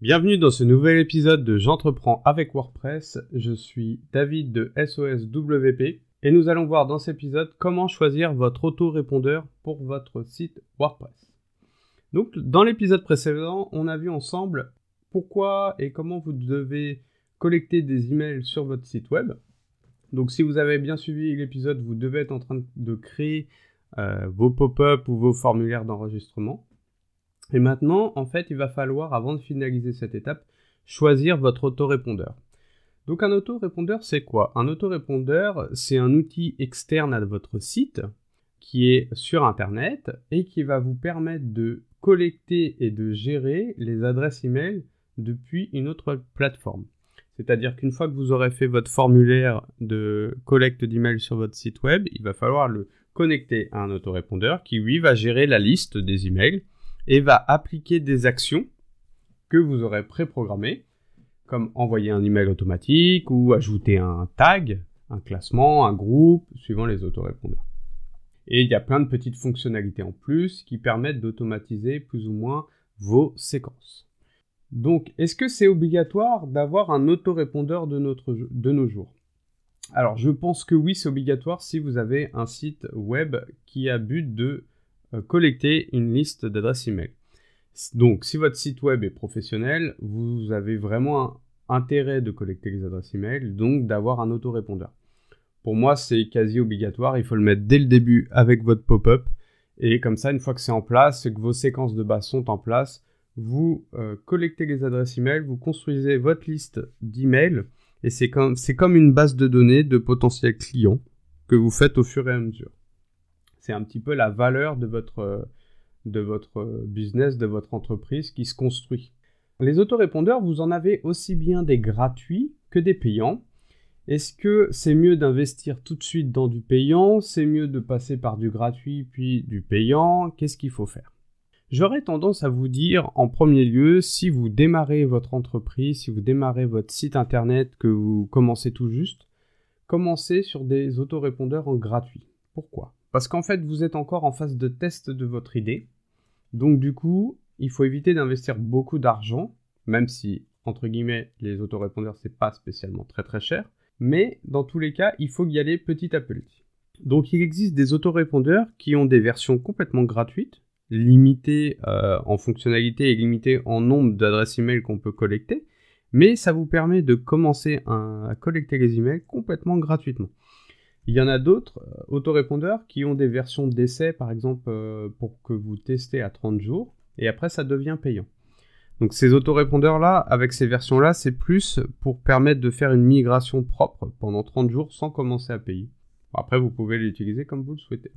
Bienvenue dans ce nouvel épisode de J'entreprends avec WordPress. Je suis David de SOSWP et nous allons voir dans cet épisode comment choisir votre autorépondeur pour votre site WordPress. Donc dans l'épisode précédent, on a vu ensemble pourquoi et comment vous devez collecter des emails sur votre site web. Donc si vous avez bien suivi l'épisode, vous devez être en train de créer euh, vos pop-up ou vos formulaires d'enregistrement. Et maintenant, en fait, il va falloir, avant de finaliser cette étape, choisir votre autorépondeur. Donc un autorépondeur, c'est quoi? Un autorépondeur, c'est un outil externe à votre site qui est sur Internet et qui va vous permettre de collecter et de gérer les adresses email depuis une autre plateforme. C'est-à-dire qu'une fois que vous aurez fait votre formulaire de collecte d'emails sur votre site web, il va falloir le connecter à un autorépondeur qui, lui, va gérer la liste des emails et va appliquer des actions que vous aurez préprogrammées, comme envoyer un email automatique ou ajouter un tag, un classement, un groupe, suivant les autorépondeurs. Et il y a plein de petites fonctionnalités en plus qui permettent d'automatiser plus ou moins vos séquences. Donc, est-ce que c'est obligatoire d'avoir un autorépondeur de, de nos jours? Alors, je pense que oui, c'est obligatoire si vous avez un site web qui a but de collecter une liste d'adresses email. Donc, si votre site web est professionnel, vous avez vraiment intérêt de collecter les adresses email, donc d'avoir un autorépondeur. Pour moi, c'est quasi obligatoire. Il faut le mettre dès le début avec votre pop-up. Et comme ça, une fois que c'est en place que vos séquences de base sont en place, vous euh, collectez les adresses email, vous construisez votre liste d'emails et c'est comme une base de données de potentiels clients que vous faites au fur et à mesure c'est un petit peu la valeur de votre, de votre business, de votre entreprise qui se construit. Les autorépondeurs, vous en avez aussi bien des gratuits que des payants. Est-ce que c'est mieux d'investir tout de suite dans du payant? C'est mieux de passer par du gratuit puis du payant? Qu'est-ce qu'il faut faire? J'aurais tendance à vous dire en premier lieu, si vous démarrez votre entreprise, si vous démarrez votre site internet, que vous commencez tout juste, commencez sur des autorépondeurs en gratuit. Pourquoi? Parce qu'en fait, vous êtes encore en phase de test de votre idée. Donc du coup, il faut éviter d'investir beaucoup d'argent, même si, entre guillemets, les autorépondeurs, c'est pas spécialement très très cher. Mais dans tous les cas, il faut y aller petit à petit. Donc il existe des autorépondeurs qui ont des versions complètement gratuites, limitées euh, en fonctionnalité et limitées en nombre d'adresses email qu'on peut collecter, mais ça vous permet de commencer à collecter les emails complètement gratuitement. Il y en a d'autres euh, autorépondeurs qui ont des versions d'essai, par exemple, euh, pour que vous testez à 30 jours, et après ça devient payant. Donc ces autorépondeurs-là, avec ces versions-là, c'est plus pour permettre de faire une migration propre pendant 30 jours sans commencer à payer. Après, vous pouvez l'utiliser comme vous le souhaitez.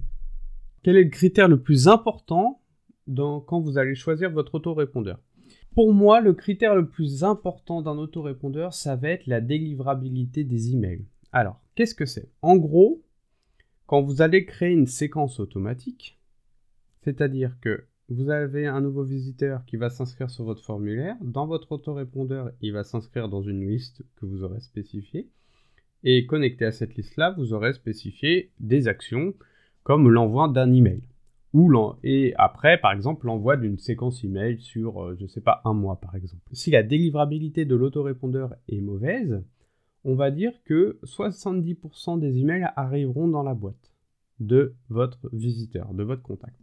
Quel est le critère le plus important quand vous allez choisir votre autorépondeur? Pour moi, le critère le plus important d'un autorépondeur, ça va être la délivrabilité des emails. Alors, qu'est-ce que c'est? En gros, quand vous allez créer une séquence automatique, c'est-à-dire que vous avez un nouveau visiteur qui va s'inscrire sur votre formulaire, dans votre autorépondeur, il va s'inscrire dans une liste que vous aurez spécifiée, et connecté à cette liste-là, vous aurez spécifié des actions comme l'envoi d'un email. Ou et après, par exemple, l'envoi d'une séquence email sur, euh, je ne sais pas, un mois, par exemple. Si la délivrabilité de l'autorépondeur est mauvaise, on va dire que 70% des emails arriveront dans la boîte de votre visiteur, de votre contact.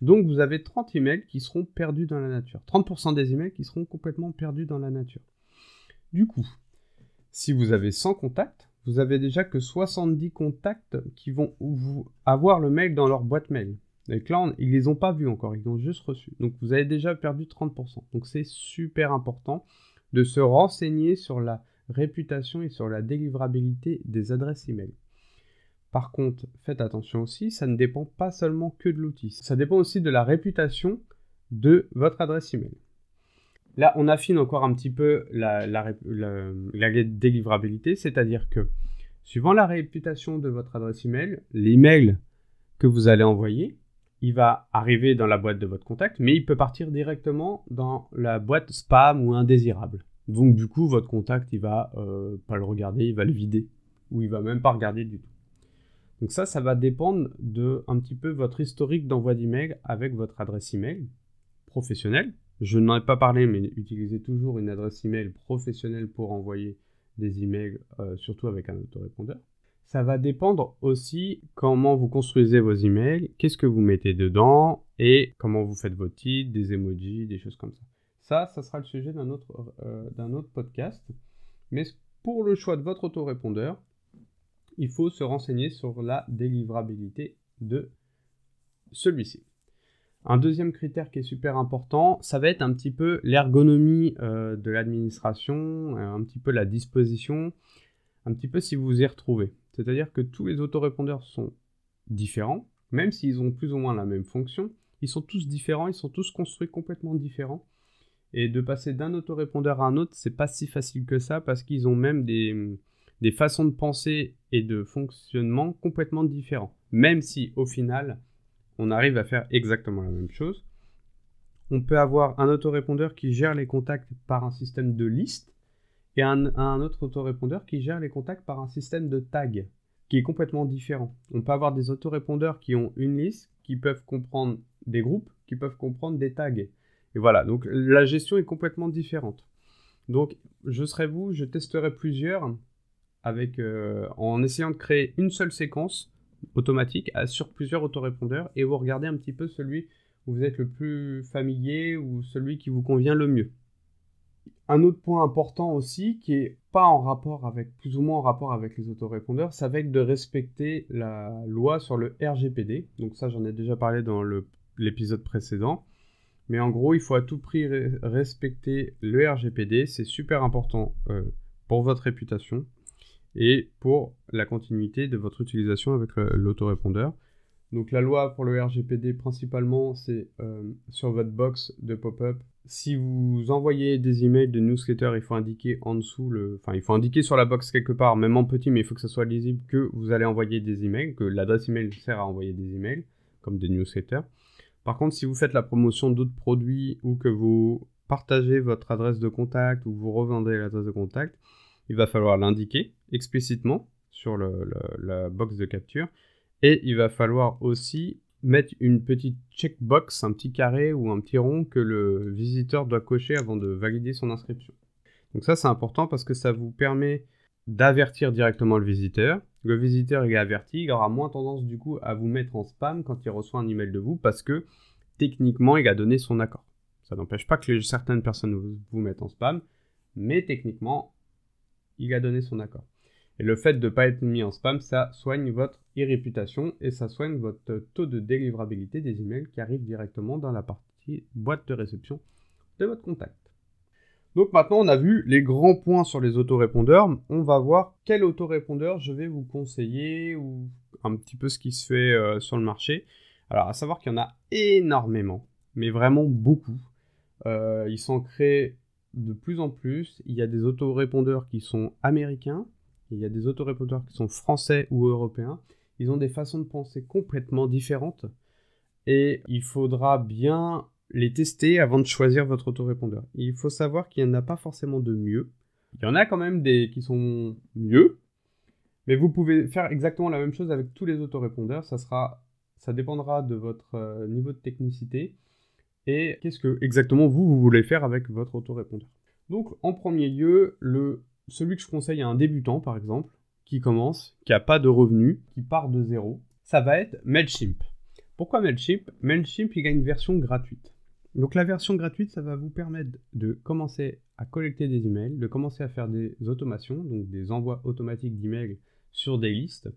Donc vous avez 30 emails qui seront perdus dans la nature. 30% des emails qui seront complètement perdus dans la nature. Du coup, si vous avez 100 contacts, vous avez déjà que 70 contacts qui vont avoir le mail dans leur boîte mail. Et là, ils les ont pas vus encore, ils l'ont juste reçu. Donc vous avez déjà perdu 30%. Donc c'est super important de se renseigner sur la réputation et sur la délivrabilité des adresses email. Par contre, faites attention aussi, ça ne dépend pas seulement que de l'outil, ça dépend aussi de la réputation de votre adresse email. Là, on affine encore un petit peu la, délivrabilité, c'est-à-dire que suivant la réputation de votre adresse email, l'email que vous allez envoyer, il va arriver dans la boîte de votre contact, mais il peut partir directement dans la boîte spam ou indésirable. Donc du coup, votre contact, il va euh, pas le regarder, il va le vider, ou il va même pas regarder du tout. Donc ça, ça va dépendre de un petit peu votre historique d'envoi d'email avec votre adresse email professionnelle. Je n'en ai pas parlé, mais utilisez toujours une adresse email professionnelle pour envoyer des emails, euh, surtout avec un autorépondeur. Ça va dépendre aussi comment vous construisez vos emails, qu'est-ce que vous mettez dedans et comment vous faites vos titres, des emojis, des choses comme ça. Ça, ça sera le sujet d'un autre, euh, autre podcast. Mais pour le choix de votre autorépondeur, il faut se renseigner sur la délivrabilité de celui-ci. Un deuxième critère qui est super important, ça va être un petit peu l'ergonomie euh, de l'administration, euh, un petit peu la disposition, un petit peu si vous vous y retrouvez. C'est-à-dire que tous les autorépondeurs sont différents, même s'ils ont plus ou moins la même fonction, ils sont tous différents, ils sont tous construits complètement différents. Et de passer d'un autorépondeur à un autre, c'est pas si facile que ça parce qu'ils ont même des, des façons de penser et de fonctionnement complètement différents. Même si au final, on arrive à faire exactement la même chose. On peut avoir un autorépondeur qui gère les contacts par un système de liste et un, autre autorépondeur qui gère les contacts par un système de tag qui est complètement différent. On peut avoir des autorépondeurs qui ont une liste, qui peuvent comprendre des groupes, qui peuvent comprendre des tags. Et voilà, donc la gestion est complètement différente. Donc je serai vous, je testerai plusieurs avec, euh, en essayant de créer une seule séquence automatique sur plusieurs autorépondeurs et vous regardez un petit peu celui où vous êtes le plus familier ou celui qui vous convient le mieux. Un autre point important aussi, qui est pas en rapport avec, plus ou moins en rapport avec les autorépondeurs, va être de respecter la loi sur le RGPD. Donc ça, j'en ai déjà parlé dans l'épisode précédent. Mais en gros, il faut à tout prix respecter le RGPD. C'est super important euh, pour votre réputation et pour la continuité de votre utilisation avec l'autorépondeur. Donc la loi pour le RGPD principalement, c'est euh, sur votre box de pop-up. Si vous envoyez des emails de newsletter, il faut indiquer en dessous le, enfin il faut indiquer sur la box quelque part, même en petit, mais il faut que ce soit lisible que vous allez envoyer des emails, que l'adresse email sert à envoyer des emails comme des newsletters. Par contre, si vous faites la promotion d'autres produits ou que vous partagez votre adresse de contact ou vous revendez l'adresse de contact, il va falloir l'indiquer explicitement sur la box de capture. Et il va falloir aussi mettre une petite checkbox, un petit carré ou un petit rond que le visiteur doit cocher avant de valider son inscription. Donc ça c'est important parce que ça vous permet d'avertir directement le visiteur. Le visiteur est averti, il aura moins tendance du coup à vous mettre en spam quand il reçoit un email de vous parce que techniquement il a donné son accord. Ça n'empêche pas que certaines personnes vous mettent en spam, mais techniquement il a donné son accord. Et le fait de ne pas être mis en spam, ça soigne votre e-réputation et ça soigne votre taux de délivrabilité des emails qui arrivent directement dans la partie boîte de réception de votre contact. Donc maintenant on a vu les grands points sur les autorépondeurs, on va voir quel autorépondeur je vais vous conseiller ou un petit peu ce qui se fait euh, sur le marché. Alors à savoir qu'il y en a énormément, mais vraiment beaucoup. Euh, ils sont créés de plus en plus, il y a des autorépondeurs qui sont américains, il y a des autorépondeurs qui sont français ou européens. Ils ont des façons de penser complètement différentes et il faudra bien les tester avant de choisir votre autorépondeur. Il faut savoir qu'il n'y en a pas forcément de mieux. Il y en a quand même des qui sont mieux, mais vous pouvez faire exactement la même chose avec tous les autorépondeurs. Ça sera, ça dépendra de votre euh, niveau de technicité et qu'est-ce que exactement vous, vous voulez faire avec votre autorépondeur. Donc en premier lieu, celui que je conseille à un débutant par exemple, qui commence, qui n'a pas de revenus, qui part de zéro, ça va être Mailchimp. Pourquoi Mailchimp? Mailchimp, il a une version gratuite. Donc la version gratuite, ça va vous permettre de commencer à collecter des emails, de commencer à faire des automations, donc des envois automatiques d'emails sur des listes,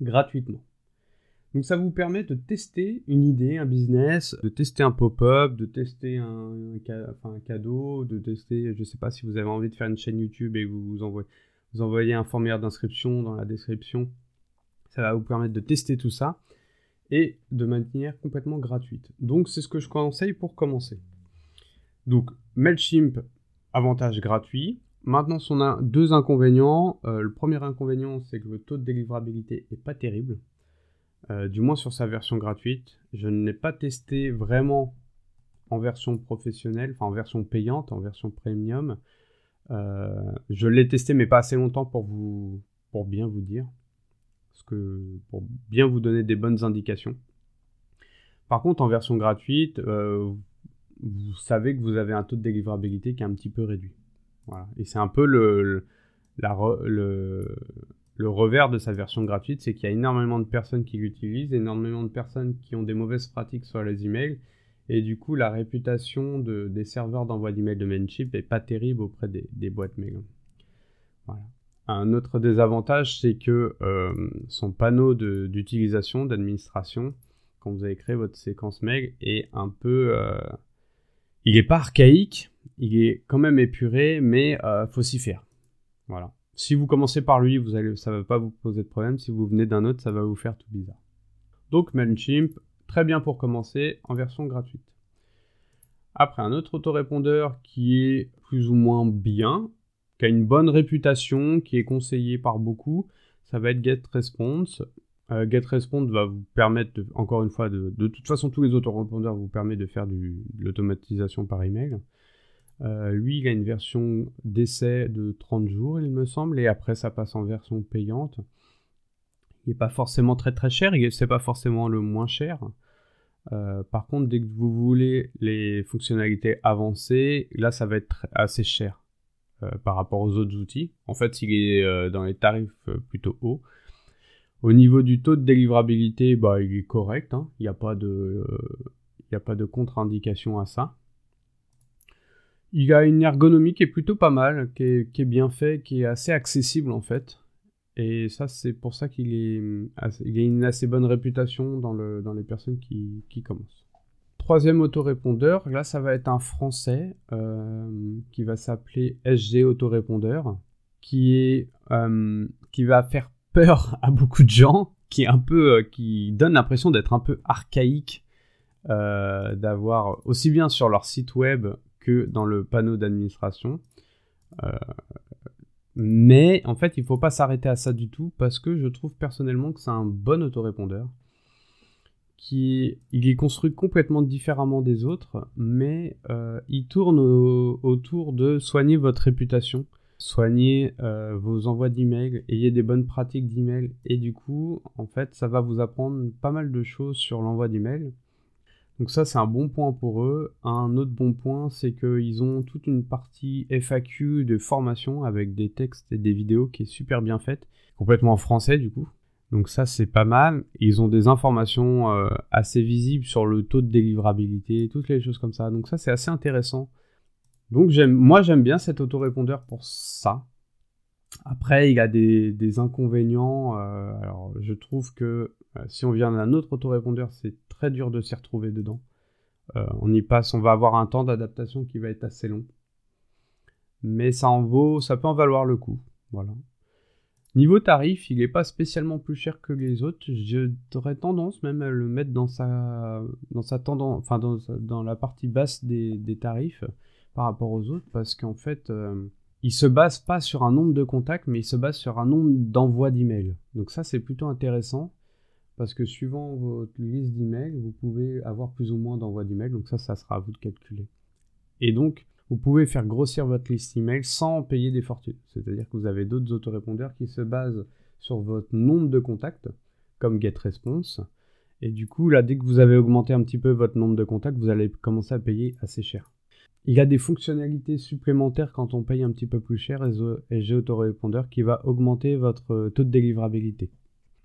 gratuitement. Donc ça vous permet de tester une idée, un business, de tester un pop-up, de tester un, cadeau, de tester, je ne sais pas si vous avez envie de faire une chaîne YouTube et vous envoyez, vous envoyez un formulaire d'inscription dans la description. Ça va vous permettre de tester tout ça et de manière complètement gratuite. Donc c'est ce que je conseille pour commencer. Donc Mailchimp, avantage gratuit. Maintenant, on a deux inconvénients. Euh, le premier inconvénient, c'est que le taux de délivrabilité n'est pas terrible. Euh, du moins sur sa version gratuite. Je ne l'ai pas testé vraiment en version professionnelle, enfin en version payante, en version premium. Euh, je l'ai testé, mais pas assez longtemps pour vous, pour bien vous dire, pour bien vous donner des bonnes indications. Par contre, en version gratuite, euh, vous savez que vous avez un taux de délivrabilité qui est un petit peu réduit. Voilà. Et c'est un peu le, revers de sa version gratuite, c'est qu'il y a énormément de personnes qui l'utilisent, énormément de personnes qui ont des mauvaises pratiques sur les emails, et du coup la réputation de, des serveurs d'envoi d'emails de Mailchimp est pas terrible auprès des, des boîtes mail. Voilà. Un autre désavantage, c'est que euh, son panneau d'utilisation, d'administration, quand vous avez créé votre séquence mail, est un peu... Euh, il n'est pas archaïque, il est quand même épuré, mais euh, faut s'y faire. Voilà. Si vous commencez par lui, ça ne va pas vous poser de problème. Si vous venez d'un autre, ça va vous faire tout bizarre. Donc MailChimp, très bien pour commencer, en version gratuite. Après, un autre autorépondeur qui est plus ou moins bien, qui a une bonne réputation, qui est conseillé par beaucoup, ça va être GetResponse. Euh, GetResponse va vous permettre, encore une fois, de, toute façon, tous les autorépondeurs vous permettent de faire de l'automatisation par email. Euh, lui, il a une version d'essai de 30 jours, il me semble, et après ça passe en version payante. Il n'est pas forcément très très cher, c'est pas forcément le moins cher. Euh, par contre, dès que vous voulez les fonctionnalités avancées, là ça va être assez cher par rapport aux autres outils. En fait, il est dans les tarifs plutôt hauts. Au niveau du taux de délivrabilité, bah, il est correct, hein. il n'y a pas de, de contre-indication à ça. Il a une ergonomie qui est plutôt pas mal, qui est, bien fait, qui est assez accessible en fait. Et ça, c'est pour ça qu'il est, il a une assez bonne réputation dans, le, dans les personnes qui, qui commencent. Troisième autorépondeur, là, ça va être un français euh, qui va s'appeler SG Autorépondeur, qui est, euh, qui va faire peur à beaucoup de gens, qui est un peu, euh, qui donne l'impression d'être un peu archaïque, d'avoir aussi bien sur leur site web dans le panneau d'administration. Mais en fait, il ne faut pas s'arrêter à ça du tout parce que je trouve personnellement que c'est un bon autorépondeur. Qui il est construit complètement différemment des autres, mais euh, il tourne autour de soigner votre réputation, soigner euh, vos envois d'email, ayez des bonnes pratiques d'email, et du coup, en fait, ça va vous apprendre pas mal de choses sur l'envoi d'email. Donc ça, c'est un bon point pour eux. Un autre bon point, c'est qu'ils ont toute une partie FAQ de formation avec des textes et des vidéos qui est super bien faite, complètement en français du coup. Donc ça, c'est pas mal. Ils ont des informations euh, assez visibles sur le taux de délivrabilité, toutes les choses comme ça. Donc ça, c'est assez intéressant. Donc moi, j'aime bien cet autorépondeur pour ça. Après, il a des, inconvénients. Euh, alors, je trouve que euh, si on vient d'un autre autorépondeur, c'est très dur de s'y retrouver dedans. On y passe, on va avoir un temps d'adaptation qui va être assez long. Mais ça en vaut, ça peut en valoir le coup. Voilà. Niveau tarif, il n'est pas spécialement plus cher que les autres. J'aurais tendance même à le mettre dans sa, dans sa tendance, enfin dans, la partie basse des, tarifs par rapport aux autres, parce qu'en fait, euh, il se base pas sur un nombre de contacts, mais il se base sur un nombre d'envois d'emails. Donc ça, c'est plutôt intéressant parce que suivant votre liste d'emails, vous pouvez avoir plus ou moins d'envois d'emails, donc ça, ça sera à vous de calculer. Et donc, vous pouvez faire grossir votre liste email sans payer des fortunes. C'est-à-dire que vous avez d'autres autorépondeurs qui se basent sur votre nombre de contacts, comme GetResponse. Et du coup, là, dès que vous avez augmenté un petit peu votre nombre de contacts, vous allez commencer à payer assez cher. Il y a des fonctionnalités supplémentaires quand on paye un petit peu plus cher, j'ai autorépondeur qui va augmenter votre taux de délivrabilité.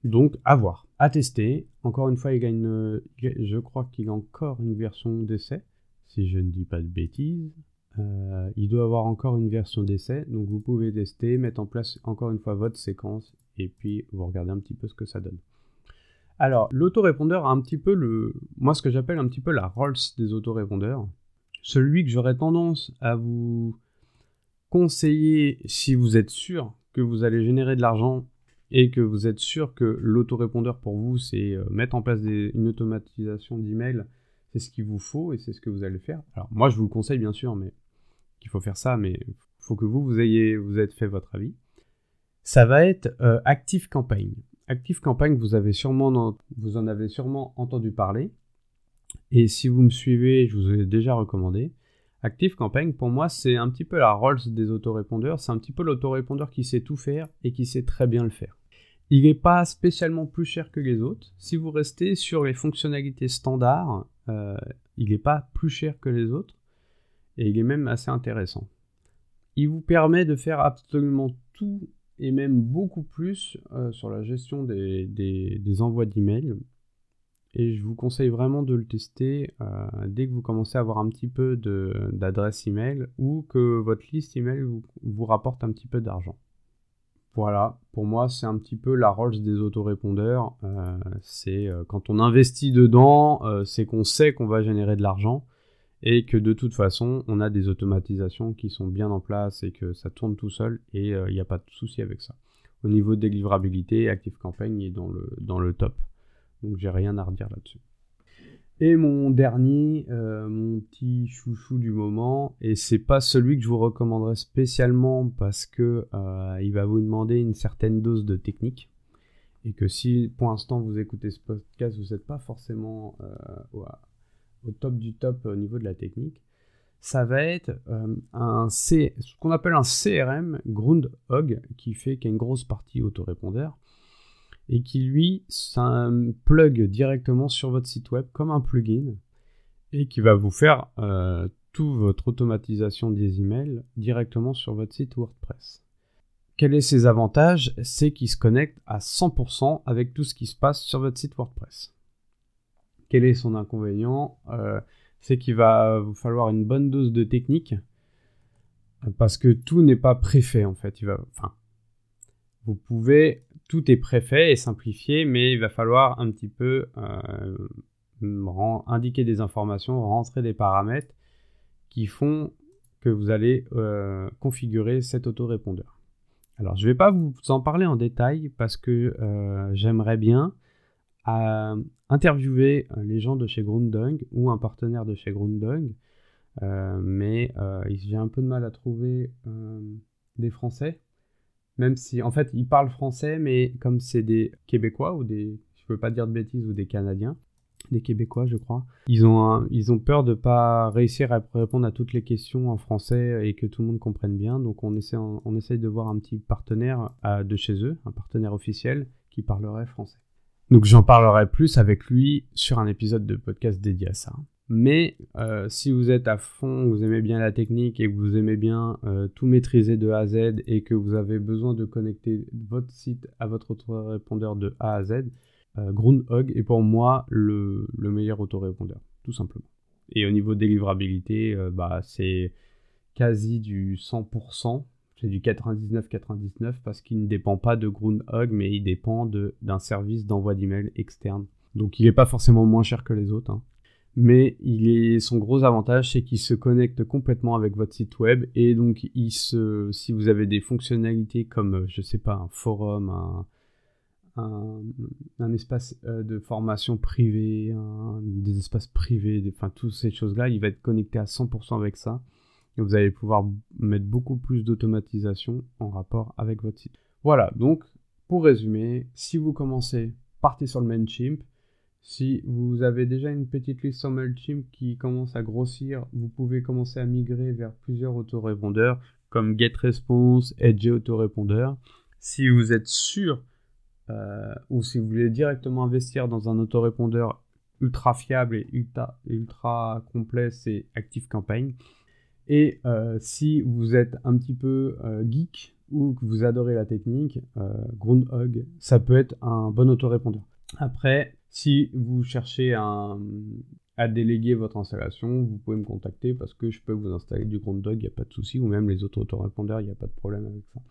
Donc, à voir, à tester. Encore une fois, il a je crois qu'il a encore une version d'essai, si je ne dis pas de bêtises. Euh, il doit avoir encore une version d'essai, donc vous pouvez tester, mettre en place encore une fois votre séquence, et puis vous regardez un petit peu ce que ça donne. Alors, l'autorépondeur a un petit peu le, moi ce que j'appelle un petit peu la Rolls des autorépondeurs. Celui que j'aurais tendance à vous conseiller si vous êtes sûr que vous allez générer de l'argent et que vous êtes sûr que l'autorépondeur pour vous, c'est euh, mettre en place une automatisation d'email, c'est ce qu'il vous faut et c'est ce que vous allez faire. Alors moi, je vous le conseille bien sûr, mais qu'il faut faire ça, mais faut que vous, vous ayez, vous êtes fait votre avis. Ça va être euh, Active Campaign. Active Campaign, vous, avez sûrement, vous en avez sûrement entendu parler. Et si vous me suivez, je vous ai déjà recommandé. Active Campaign, pour moi, c'est un petit peu la Rolls des autorépondeurs. C'est un petit peu l'autorépondeur qui sait tout faire et qui sait très bien le faire. Il n'est pas spécialement plus cher que les autres. Si vous restez sur les fonctionnalités standards, il n'est pas plus cher que les autres et il est même assez intéressant. Il vous permet de faire absolument tout et même beaucoup plus sur la gestion des, des envois d'emails et je vous conseille vraiment de le tester euh, dès que vous commencez à avoir un petit peu d'adresse email ou que votre liste email vous, vous rapporte un petit peu d'argent. Voilà, pour moi c'est un petit peu la Rolls des autorépondeurs. Euh, c'est euh, quand on investit dedans, c'est qu'on sait qu'on va générer de l'argent et que de toute façon on a des automatisations qui sont bien en place et que ça tourne tout seul et il n'y a pas de souci avec ça. Au niveau de livrabilité, ActiveCampaign est dans le, dans le top. Donc j'ai rien à redire là-dessus. Et mon dernier, euh, mon petit chouchou du moment, et c'est pas celui que je vous recommanderais spécialement parce que euh, il va vous demander une certaine dose de technique, et que si pour l'instant vous écoutez ce podcast, vous n'êtes pas forcément euh, au, top du top au niveau de la technique, ça va être un C, ce qu'on appelle un CRM Groundhog qui fait qu'il y a une grosse partie autorépondeur et qui lui plug directement sur votre site web comme un plugin et qui va vous faire euh, toute votre automatisation des emails directement sur votre site WordPress. Quels sont ses avantages? C'est qu'il se connecte à 100% avec tout ce qui se passe sur votre site WordPress. Quel est son inconvénient euh, C'est qu'il va vous falloir une bonne dose de technique parce que tout n'est pas préfet en fait. Il va, enfin, vous pouvez, tout est préfet et simplifié, mais il va falloir un petit peu euh, indiquer des informations, rentrer des paramètres qui font que vous allez euh, configurer cet autorépondeur. Alors, je ne vais pas vous en parler en détail parce que j'aimerais bien interviewer les gens de chez Grundung ou un partenaire de chez Grundung, mais j'ai un peu de mal à trouver des Français même si, en fait, ils parlent français, mais comme c'est des Québécois ou des, je veux pas dire de bêtises, ou des Canadiens, des Québécois, je crois, ils ont, ils ont peur de pas réussir à répondre à toutes les questions en français et que tout le monde comprenne bien. Donc, on essaie, on essaye de voir un petit partenaire de chez eux, un partenaire officiel qui parlerait français. Donc, j'en parlerai plus avec lui sur un épisode de podcast dédié à ça. Mais euh, si vous êtes à fond, vous aimez bien la technique et que vous aimez bien euh, tout maîtriser de A à Z et que vous avez besoin de connecter votre site à votre autorépondeur de A à Z, euh, Groundhog est pour moi le, meilleur autorépondeur, tout simplement. Et au niveau délivrabilité, bah, c'est quasi du 100%, c'est du 99-99 parce qu'il ne dépend pas de Groundhog, mais il dépend d'un service d'envoi d'email externe. Donc il n'est pas forcément moins cher que les autres. Hein mais il est, son gros avantage, c'est qu'il se connecte complètement avec votre site web et donc si vous avez des fonctionnalités comme, je sais pas, un forum, un, un, espace euh, de formation privé, des espaces privés, enfin toutes ces choses-là, il va être connecté à 100% avec ça vous allez pouvoir mettre beaucoup plus d'automatisation en rapport avec votre site. Voilà, donc pour résumer, si vous commencez, partez sur le Mailchimp, si vous avez déjà une petite liste sur MailChimp qui commence à grossir, vous pouvez commencer à migrer vers plusieurs autorépondeurs comme GetResponse, Edge Autorépondeur. Si vous êtes sûr euh, ou si vous voulez directement investir dans un autorépondeur ultra fiable et ultra, ultra complet, c'est ActiveCampaign. Et euh, si vous êtes un petit peu euh, geek ou que vous adorez la technique, Groundhog, ça peut être un bon autorépondeur. Après, si vous cherchez à, déléguer votre installation, vous pouvez me contacter parce que je peux vous installer du Groundhog, il n'y a pas de souci, ou même les autres autorépondeurs, il n'y a pas de problème avec ça.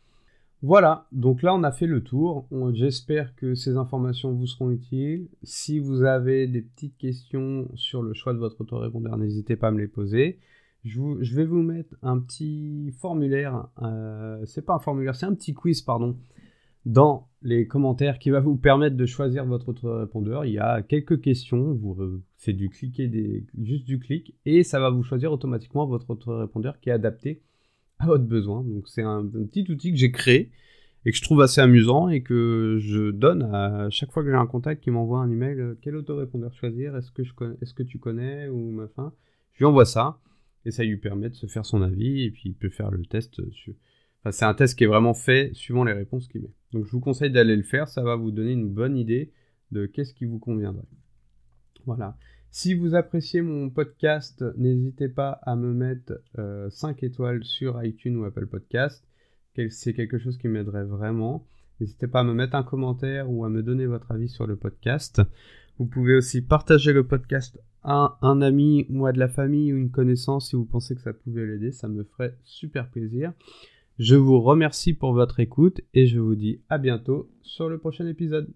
Voilà, donc là on a fait le tour. J'espère que ces informations vous seront utiles. Si vous avez des petites questions sur le choix de votre autorépondeur, n'hésitez pas à me les poser. Je, vais vous mettre un petit formulaire. Euh, c'est pas un formulaire, c'est un petit quiz, pardon, dans les commentaires qui va vous permettre de choisir votre répondeur. Il y a quelques questions, c'est du cliquer juste du clic et ça va vous choisir automatiquement votre répondeur qui est adapté à votre besoin. Donc c'est un, petit outil que j'ai créé et que je trouve assez amusant et que je donne à chaque fois que j'ai un contact qui m'envoie un email euh, quel autorépondeur choisir, est-ce que, tu connais? ou. Je lui envoie ça et ça lui permet de se faire son avis et puis il peut faire le test sur c'est un test qui est vraiment fait suivant les réponses qu'il met. Donc je vous conseille d'aller le faire, ça va vous donner une bonne idée de qu'est-ce qui vous conviendrait. Voilà. Si vous appréciez mon podcast, n'hésitez pas à me mettre 5 étoiles sur iTunes ou Apple Podcast. C'est quelque chose qui m'aiderait vraiment. N'hésitez pas à me mettre un commentaire ou à me donner votre avis sur le podcast. Vous pouvez aussi partager le podcast un ami à de la famille ou une connaissance si vous pensez que ça pouvait l'aider. Ça me ferait super plaisir. Je vous remercie pour votre écoute et je vous dis à bientôt sur le prochain épisode.